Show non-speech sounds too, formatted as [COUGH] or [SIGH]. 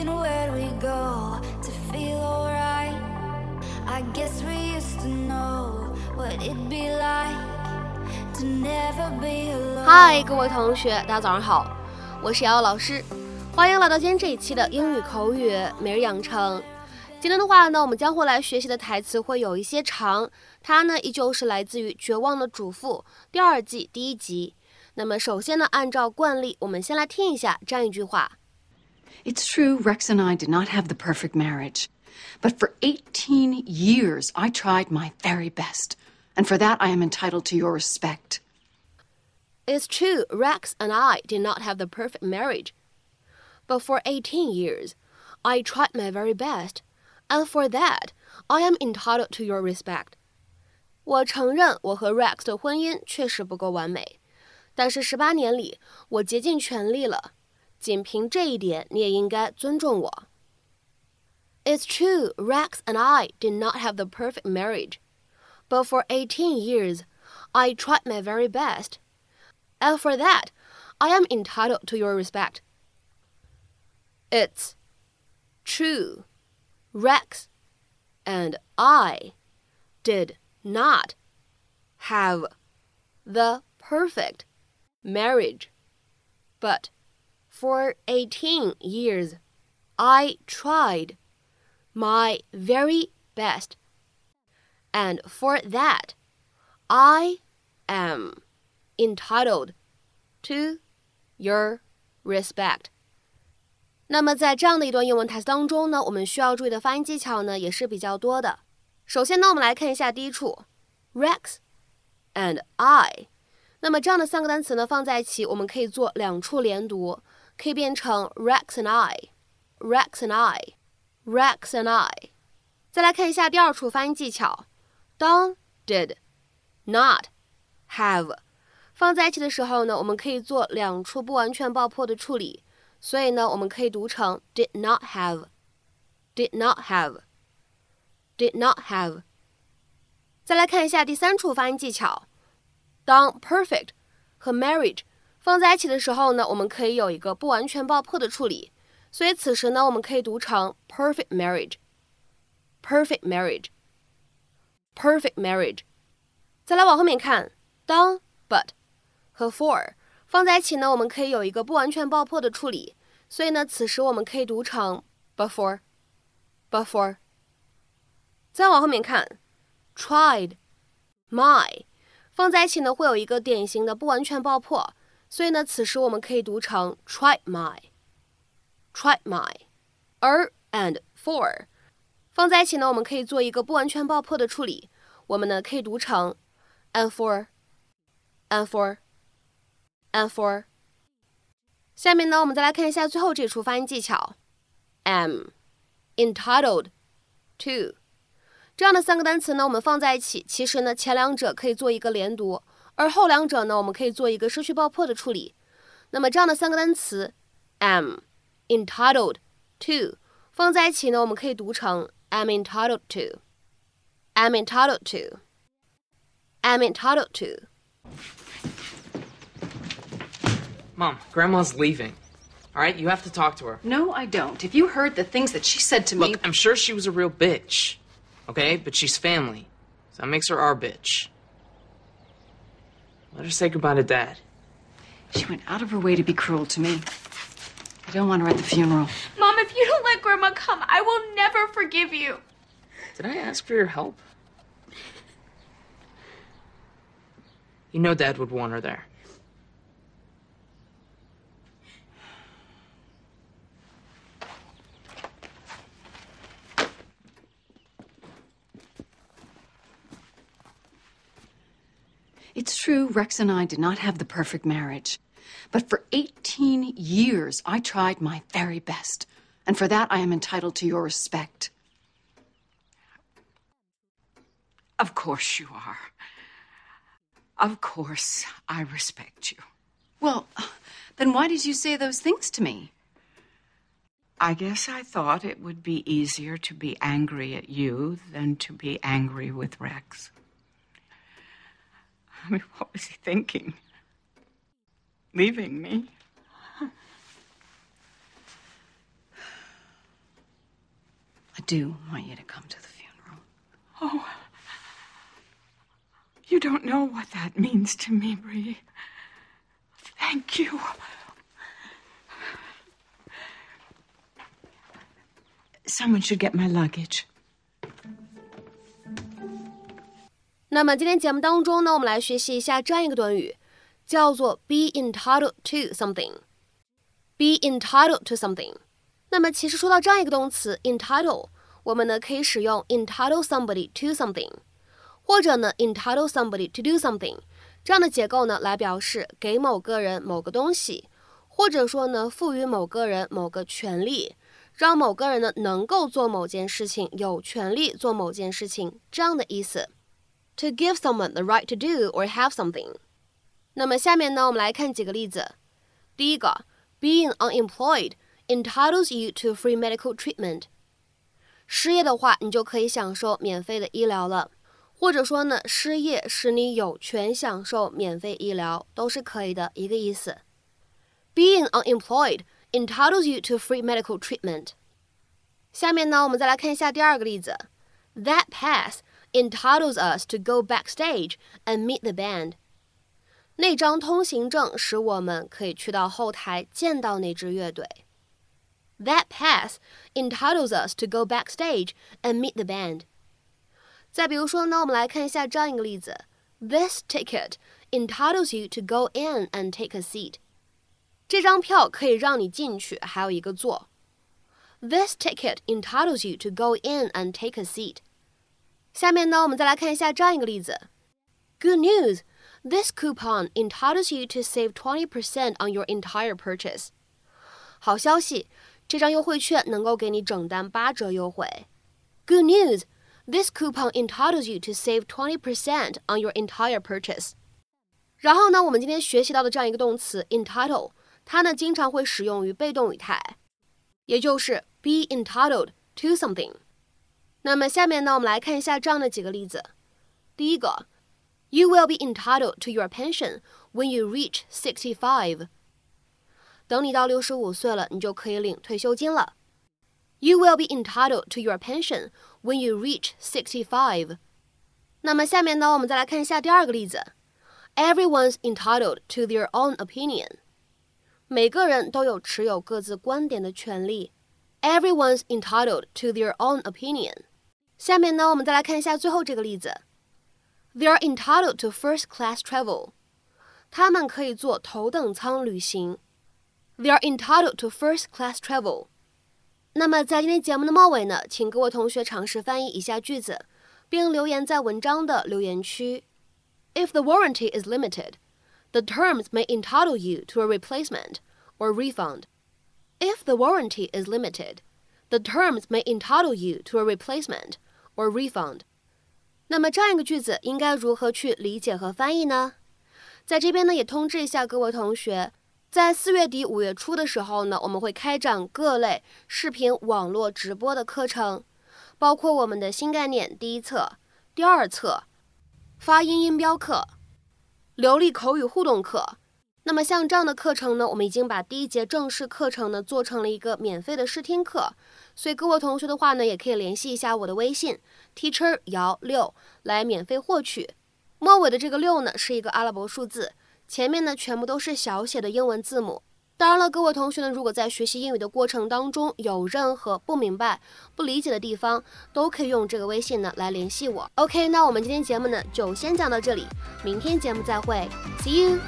in where we go to feel alright. I guess we used to know what it'd be like to never be alone. Hi 各位同学大家早上好。我是瑶瑶老师。欢迎来到今天这一期的英语口语每日养成。今天的话呢我们将会来学习的台词会有一些长它呢依旧是来自于绝望的主妇第二季第一集。那么首先呢按照惯例我们先来听一下这样一句话。It's true, Rex and I did not have the perfect marriage. But for 18 years, I tried my very best. And for that, I am entitled to your respect. It's true, Rex and I did not have the perfect marriage. But for 18 years, I tried my very best. And for that, I am entitled to your respect. 我承认我和 Rex 的婚姻确实不够完美，但是十八年里，我竭尽全力了。仅凭这一点，你也应该尊重我。It's true, Rex and I did not have the perfect marriage, but for 18 years, I tried my very best. And for that, I am entitled to your respect. It's true, Rex and I did not have the perfect marriage, but for eighteen years, I tried my very best. And for that, I am entitled to your respect. 那么在这样的一段英文台词当中呢，我们需要注意的发音技巧呢也是比较多的。首先呢，我们来看一下第一处，Rex and I。那么这样的三个单词呢放在一起，我们可以做两处连读。可以变成 Rex and I，Rex and I，Rex and I。再来看一下第二处发音技巧，当 did not have 放在一起的时候呢，我们可以做两处不完全爆破的处理，所以呢，我们可以读成 did not have，did not have，did not have。再来看一下第三处发音技巧，当 perfect 和 marriage。放在一起的时候呢我们可以有一个不完全爆破的处理。所以此时呢我们可以读成 perfect marriage perfect marriage perfect marriage 再来往后面看当 but 和 for 放在一起呢我们可以有一个不完全爆破的处理。所以呢此时我们可以读成 before before 再往后面看 tried my 放在一起呢会有一个典型的不完全爆破所以呢，此时我们可以读成 try my，try my。而 and for 放在一起呢，我们可以做一个不完全爆破的处理，我们呢可以读成 and for，and for，and for。下面呢，我们再来看一下最后这处发音技巧，am entitled to 这样的三个单词呢，我们放在一起，其实呢前两者可以做一个连读。而后两者呢，我们可以做一个失去爆破的处理。那么这样的三个单词，am entitled to 放在一起呢，我们可以读成 am entitled to，am entitled to，am entitled to. Mom, Grandma's leaving. All right, you have to talk to her. No, I don't. If you heard the things that she said to me. Look, I'm sure she was a real bitch. Okay, but she's family. So that makes her our bitch. Let her say goodbye to Dad. She went out of her way to be cruel to me. I don't want her at the funeral. Mom, if you don't let Grandma come, I will never forgive you. Did I ask for your help? You know Dad would want her there. true, Rex and I did not have the perfect marriage. But for 18 years, I tried my very best. And for that, I am entitled to your respect. Of course you are. Of course I respect you. Well, then why did you say those things to me? I guess I thought it would be easier to be angry at you than to be angry with Rex. [LAUGHS] I mean, what was he thinking? Leaving me? I do want you to come to the funeral. Oh. You don't know what that means to me, Bree. Thank you. Someone should get my luggage. 那么今天节目当中呢，我们来学习一下这样一个短语，叫做 be entitled to something。be entitled to something。那么其实说到这样一个动词 entitle，我们呢可以使用 entitle somebody to something，或者呢 entitle somebody to do something 这样的结构呢来表示给某个人某个东西，或者说呢赋予某个人某个权利，让某个人呢能够做某件事情，有权利做某件事情这样的意思。To give someone the right to do or have something。那么下面呢我们来看几个例子。第一个，being unemployed entitles you to free medical treatment。失业的话，你就可以享受免费的医疗了。或者说呢，失业使你有权享受免费医疗，都是可以的一个意思。Being unemployed entitles you to free medical treatment。下面呢，我们再来看一下第二个例子。That pass entitles us to go backstage and meet the band。那张通行证使我们可以去到后台见到那支乐队。That pass entitles us to go backstage and meet the band。再比如说呢，我们来看一下这样一个例子：This ticket entitles you to go in and take a seat。这张票可以让你进去，还有一个座。This ticket entitles you to go in and take a seat。 下面呢，我们再来看一下这样一个例子：Good news! This coupon entitles you to save twenty percent on your entire purchase。好消息，这张优惠券能够给你整单八折优惠。Good news! This coupon entitles you to save twenty percent on your entire purchase。然后呢，我们今天学习到的这样一个动词 entitle，它呢经常会使用于被动语态，也就是 be entitled to something。 那么下面呢，我们来看一下这样的几个例子。第一个，You will be entitled to your pension when you reach sixty-five。等你到六十五岁了，你就可以领退休金了。You will be entitled to your pension when you reach sixty-five。那么下面呢，我们再来看一下第二个例子。Everyone's entitled to their own opinion。每个人都有持有各自观点的权利。Everyone's entitled to their own opinion。 下面呢，我们再来看一下最后这个例子。They are entitled to first-class travel。他们可以坐头等舱旅行。They are entitled to first-class travel。那么在今天节目的末尾呢，请各位同学尝试翻译以下句子，并留言在文章的留言区。If the warranty is limited, the terms may entitle you to a replacement or refund. If the warranty is limited, the terms may entitle you to a replacement or refund. 那么这样一个句子应该如何去理解和翻译呢？在这边呢，也通知一下各位同学。在四月底五月初的时候呢，我们会开展各类视频网络直播的课程，包括我们的新概念第一册、第二册、发音音标课、流利口语互动课。那么像这样的课程呢，我们已经把第一节正式课程呢做成了一个免费的试听课，所以各位同学的话呢，也可以联系一下我的微信 teacher 姚六来免费获取。末尾的这个六呢，是一个阿拉伯数字。前面呢全部都是小写的英文字母。当然了，各位同学呢，如果在学习英语的过程当中有任何不明白、不理解的地方，都可以用这个微信呢来联系我。OK，那我们今天节目呢就先讲到这里，明天节目再会，See you。